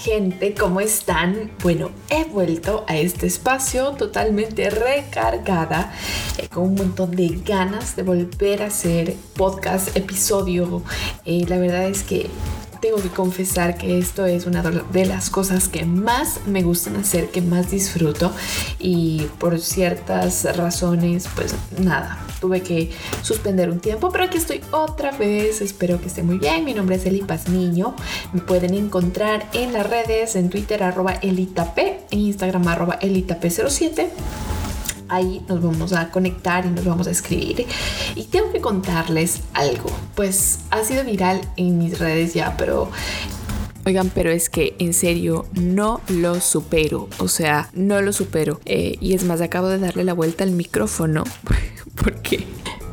gente, ¿cómo están? Bueno, he vuelto a este espacio totalmente recargada, eh, con un montón de ganas de volver a hacer podcast, episodio. Eh, la verdad es que tengo que confesar que esto es una de las cosas que más me gustan hacer, que más disfruto. Y por ciertas razones, pues nada, tuve que suspender un tiempo, pero aquí estoy otra vez, espero que esté muy bien, mi nombre es Eli Niño, me pueden encontrar en las redes, en Twitter arroba elitap, en Instagram arroba elitap07 ahí nos vamos a conectar y nos vamos a escribir. Y tengo que contarles algo, pues ha sido viral en mis redes ya, pero Oigan, pero es que en serio no lo supero, o sea, no lo supero. Eh, y es más, acabo de darle la vuelta al micrófono porque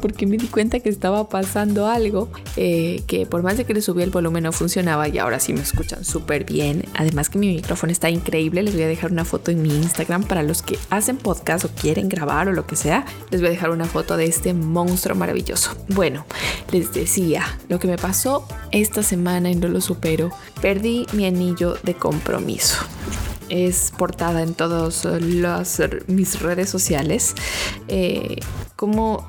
porque me di cuenta que estaba pasando algo eh, que por más de que le subí el volumen no funcionaba y ahora sí me escuchan súper bien. Además que mi micrófono está increíble. Les voy a dejar una foto en mi Instagram para los que hacen podcast o quieren grabar o lo que sea. Les voy a dejar una foto de este monstruo maravilloso. Bueno, les decía, lo que me pasó esta semana y no lo supero, perdí mi anillo de compromiso es portada en todas mis redes sociales. Eh, como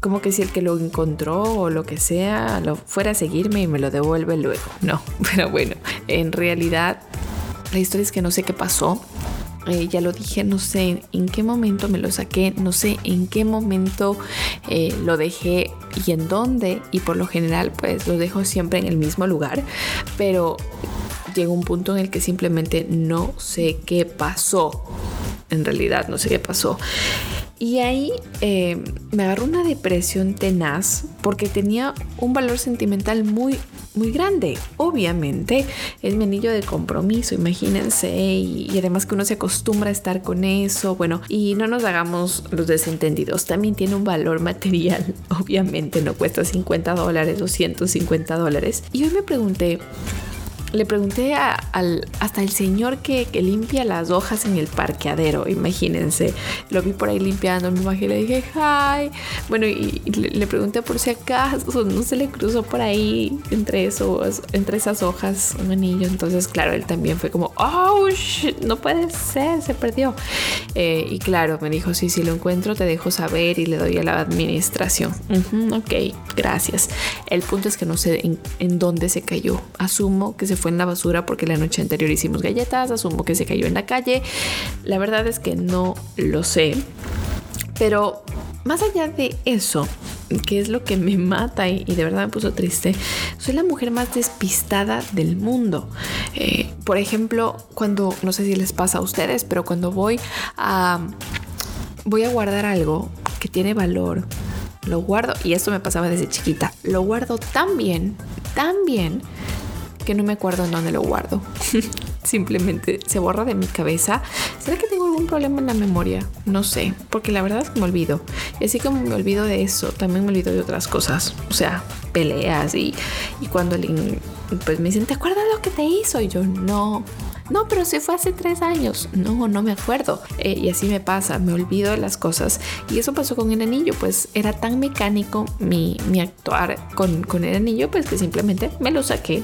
como que si el que lo encontró o lo que sea lo fuera a seguirme y me lo devuelve luego. No, pero bueno, en realidad la historia es que no sé qué pasó. Eh, ya lo dije, no sé en qué momento me lo saqué, no sé en qué momento eh, lo dejé y en dónde. Y por lo general, pues lo dejo siempre en el mismo lugar. Pero llegó un punto en el que simplemente no sé qué pasó. En realidad, no sé qué pasó. Y ahí eh, me agarró una depresión tenaz porque tenía un valor sentimental muy, muy grande. Obviamente es mi anillo de compromiso, imagínense, y, además que uno se acostumbra a estar con eso. Bueno, y no nos hagamos los desentendidos, también tiene un valor material. Obviamente no cuesta 50 dólares, 250 dólares. Y hoy me pregunté, le pregunté al, hasta el señor que, limpia las hojas en el parqueadero, imagínense. Lo vi por ahí limpiando, me y le dije, hi. Bueno, y, le, pregunté por si acaso no se le cruzó por ahí entre, esos, entre esas hojas un anillo. Entonces, claro, él también fue como, oh, no puede ser, se perdió. Eh, y claro, me dijo, sí, si lo encuentro, te dejo saber y le doy a la administración. ok, gracias. El punto es que no sé en, en dónde se cayó. Asumo que se fue en la basura porque la noche anterior hicimos galletas, asumo que se cayó en la calle. La verdad es que no lo sé. Pero más allá de eso, que es lo que me mata y, de verdad me puso triste, soy la mujer más despistada del mundo. Eh, por ejemplo, cuando, no sé si les pasa a ustedes, pero cuando voy a, voy a guardar algo que tiene valor, lo guardo, y esto me pasaba desde chiquita, lo guardo tan bien, tan bien, que no me acuerdo en dónde lo guardo. Simplemente se borra de mi cabeza. ¿Será que tengo algún problema en la memoria? No sé, porque la verdad es que me olvido. Y así como me olvido de eso, también me olvido de otras cosas. O sea, peleas y, y cuando pues me dicen, ¿te acuerdas lo que te hizo? Y yo, no, no, pero si fue hace tres años. No, no me acuerdo. Eh, y así me pasa, me olvido de las cosas. Y eso pasó con el anillo, pues era tan mecánico mi, actuar con, con el anillo, pues que simplemente me lo saqué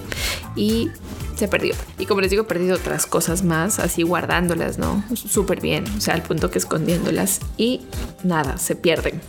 y se perdió. Y como les digo, he perdido otras cosas más, así guardándolas, ¿no? Súper bien, o sea, al punto que escondiéndolas y nada, se pierden.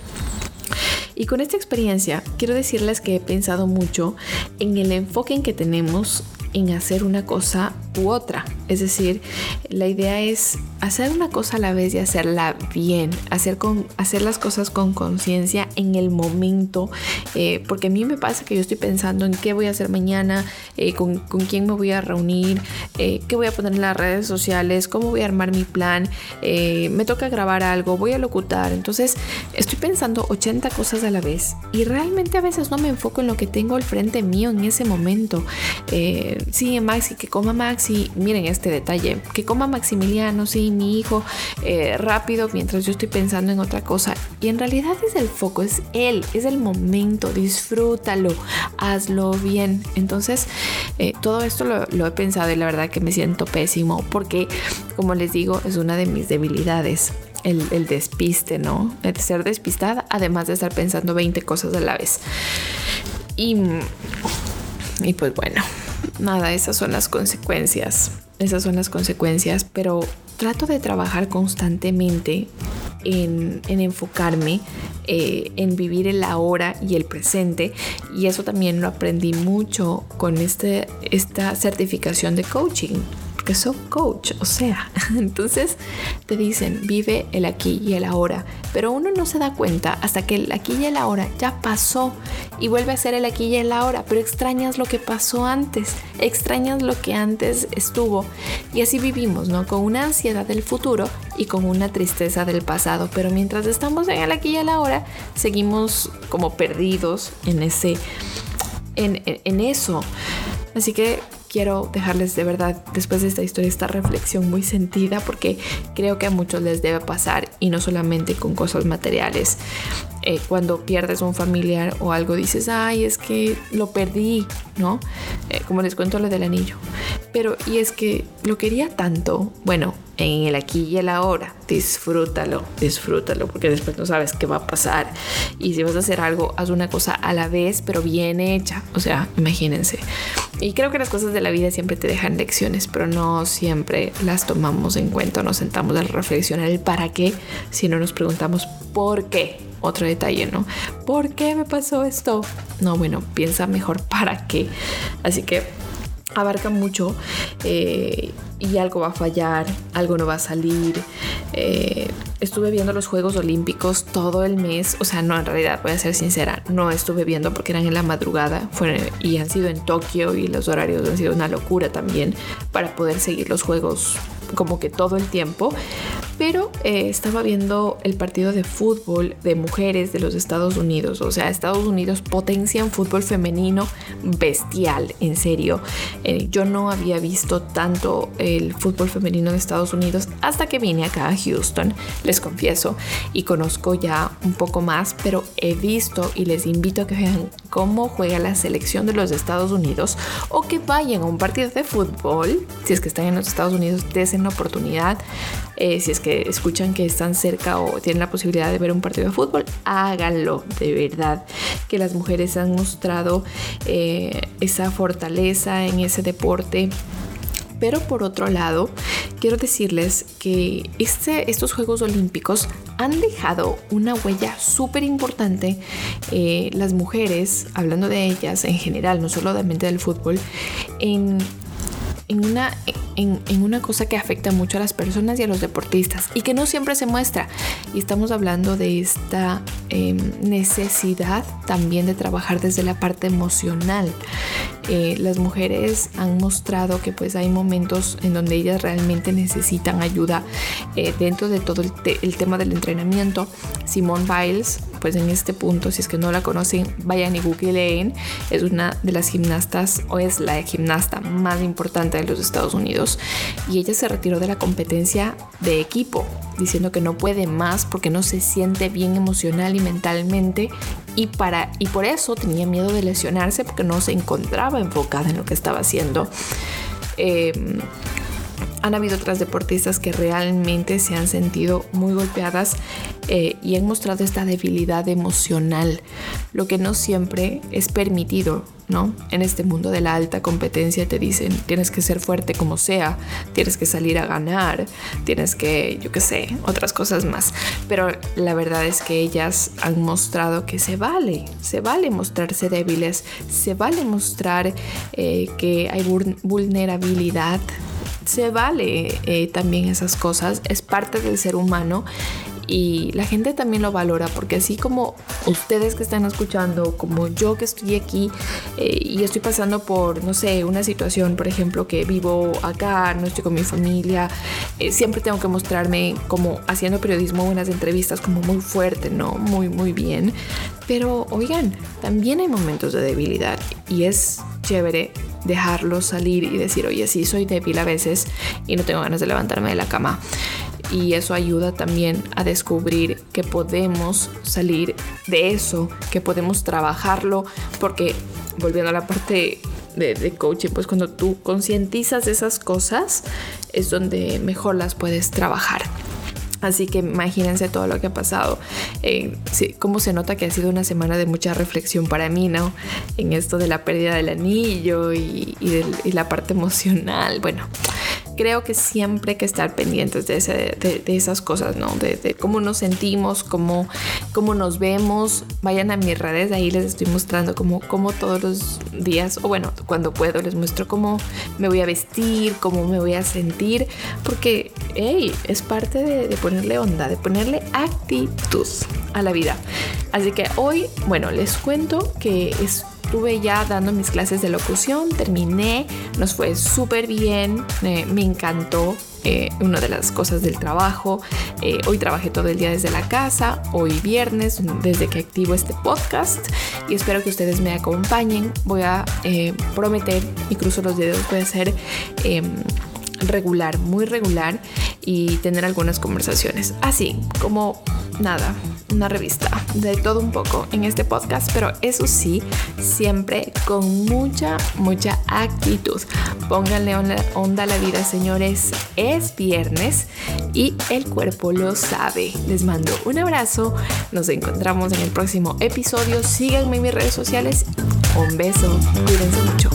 Y con esta experiencia quiero decirles que he pensado mucho en el enfoque en que tenemos en hacer una cosa u otra. Es decir, la idea es hacer una cosa a la vez y hacerla bien, hacer, con, hacer las cosas con conciencia en el momento, eh, porque a mí me pasa que yo estoy pensando en qué voy a hacer mañana, eh, con, con, quién me voy a reunir, eh, qué voy a poner en las redes sociales, cómo voy a armar mi plan, me toca grabar algo, voy a locutar, entonces estoy pensando 80 cosas a la vez y realmente a veces no me enfoco en lo que tengo al frente mío en ese momento. sí, Maxi, que coma Maxi, miren este detalle, que coma Maximiliano, sí, mi hijo, eh, rápido mientras yo estoy pensando en otra cosa. Y en realidad es el foco, es él, es el momento, disfrútalo, hazlo bien. Entonces, eh, todo esto lo, he pensado y la verdad que me siento pésimo porque, como les digo, es una de mis debilidades. El, despiste, ¿no? El ser despistada, además de estar pensando 20 cosas a la vez. Y, y pues bueno, nada, esas son las consecuencias. Esas son las consecuencias, pero trato de trabajar constantemente en, enfocarme, eh, en vivir el ahora y el presente. Y eso también lo aprendí mucho con este, esta certificación de coaching que soy coach, o sea, entonces te dicen, vive el aquí y el ahora, pero uno no se da cuenta hasta que el aquí y el ahora ya pasó y vuelve a ser el aquí y el ahora, pero extrañas lo que pasó antes, extrañas lo que antes estuvo y así vivimos, ¿no? Con una ansiedad del futuro y con una tristeza del pasado, pero mientras estamos en el aquí y el ahora, seguimos como perdidos en ese, en, en eso. Así que quiero dejarles de verdad después de esta historia esta reflexión muy sentida porque creo que a muchos les debe pasar y no solamente con cosas materiales. Eh, cuando pierdes un familiar o algo dices, ay, es que lo perdí, ¿no? Eh, como les cuento lo del anillo. Pero, y es que lo quería tanto, bueno, en el aquí y el ahora, disfrútalo, disfrútalo, porque después no sabes qué va a pasar. Y si vas a hacer algo, haz una cosa a la vez, pero bien hecha. O sea, imagínense. Y creo que las cosas de la vida siempre te dejan lecciones, pero no siempre las tomamos en cuenta, nos sentamos a reflexionar el para qué, si no nos preguntamos por qué otro detalle, ¿no? ¿Por qué me pasó esto? No, bueno, piensa mejor para qué. Así que abarca mucho eh, y algo va a fallar, algo no va a salir. Eh, estuve viendo los Juegos Olímpicos todo el mes, o sea, no, en realidad voy a ser sincera, no estuve viendo porque eran en la madrugada y han sido en Tokio y los horarios han sido una locura también para poder seguir los Juegos como que todo el tiempo, pero eh, estaba viendo el partido de fútbol de mujeres de los Estados Unidos. O sea, Estados Unidos potencia un fútbol femenino bestial, en serio. Eh, yo no había visto tanto el fútbol femenino de Estados Unidos hasta que vine acá a Houston, les confieso, y conozco ya un poco más, pero he visto y les invito a que vean cómo juega la selección de los Estados Unidos o que vayan a un partido de fútbol, si es que están en los Estados Unidos, desen la oportunidad. Eh, si es que escuchan que están cerca o tienen la posibilidad de ver un partido de fútbol, háganlo, de verdad. Que las mujeres han mostrado eh, esa fortaleza en ese deporte. Pero por otro lado, quiero decirles que este, estos Juegos Olímpicos han dejado una huella súper importante. Eh, las mujeres, hablando de ellas en general, no solamente del fútbol, en en una, en, una cosa que afecta mucho a las personas y a los deportistas y que no siempre se muestra. Y estamos hablando de esta em, necesidad también de trabajar desde la parte emocional. Eh, las mujeres han mostrado que pues hay momentos en donde ellas realmente necesitan ayuda eh, dentro de todo el, el tema del entrenamiento. Simone Biles pues en este punto, si es que no la conocen, vayan y googleen. Es una de las gimnastas o es la gimnasta más importante de los Estados Unidos y ella se retiró de la competencia de equipo diciendo que no puede más porque no se siente bien emocional y mentalmente y para y por eso tenía miedo de lesionarse porque no se encontraba enfocada en lo que estaba haciendo. Em, han habido otras deportistas que realmente se han sentido muy golpeadas eh, y han mostrado esta debilidad emocional, lo que no siempre es permitido, ¿no? En este mundo de la alta competencia te dicen, tienes que ser fuerte como sea, tienes que salir a ganar, tienes que, yo qué sé, otras cosas más. Pero la verdad es que ellas han mostrado que se vale, se vale mostrarse débiles, se vale mostrar eh, que hay vulnerabilidad se vale eh, también esas cosas, es parte del ser humano y la gente también lo valora porque así como ustedes que están escuchando, como yo que estoy aquí eh, y estoy pasando por, no sé, una situación, por ejemplo, que vivo acá, no estoy con mi familia, eh, siempre tengo que mostrarme como haciendo periodismo, unas entrevistas como muy fuerte, ¿no? Muy, muy bien. Pero oigan, también hay momentos de debilidad y es chévere dejarlo salir y decir, oye, sí, soy débil a veces y no tengo ganas de levantarme de la cama. Y eso ayuda también a descubrir que podemos salir de eso, que podemos trabajarlo, porque volviendo a la parte de, de coaching, pues cuando tú concientizas esas cosas es donde mejor las puedes trabajar. Así que imagínense todo lo que ha pasado. Eh, cómo se nota que ha sido una semana de mucha reflexión para mí, ¿no? En esto de la pérdida del anillo y, la parte emocional. Bueno, creo que siempre hay que estar pendientes de, esas cosas, ¿no? De, cómo nos sentimos, cómo, cómo nos vemos. Vayan a mis redes, ahí les estoy mostrando cómo, cómo todos los días, o bueno, cuando puedo, les muestro cómo me voy a vestir, cómo me voy a sentir, porque, hey, es parte de ponerle onda, de ponerle actitud a la vida. Así que hoy, bueno, les cuento que es estuve ya dando mis clases de locución, terminé, nos fue súper bien, me encantó. Eh, una de las cosas del trabajo. Eh, hoy trabajé todo el día desde la casa, hoy viernes, desde que activo este podcast. Y espero que ustedes me acompañen. Voy a eh, prometer y cruzo los dedos, voy a hacer em, regular, muy regular y tener algunas conversaciones. Así como nada, una revista de todo un poco en este podcast, pero eso sí, siempre con mucha, mucha actitud. Pónganle onda a la vida, señores. Es viernes y el cuerpo lo sabe. Les mando un abrazo. Nos encontramos en el próximo episodio. Síganme en mis redes sociales. Un beso. Cuídense mucho.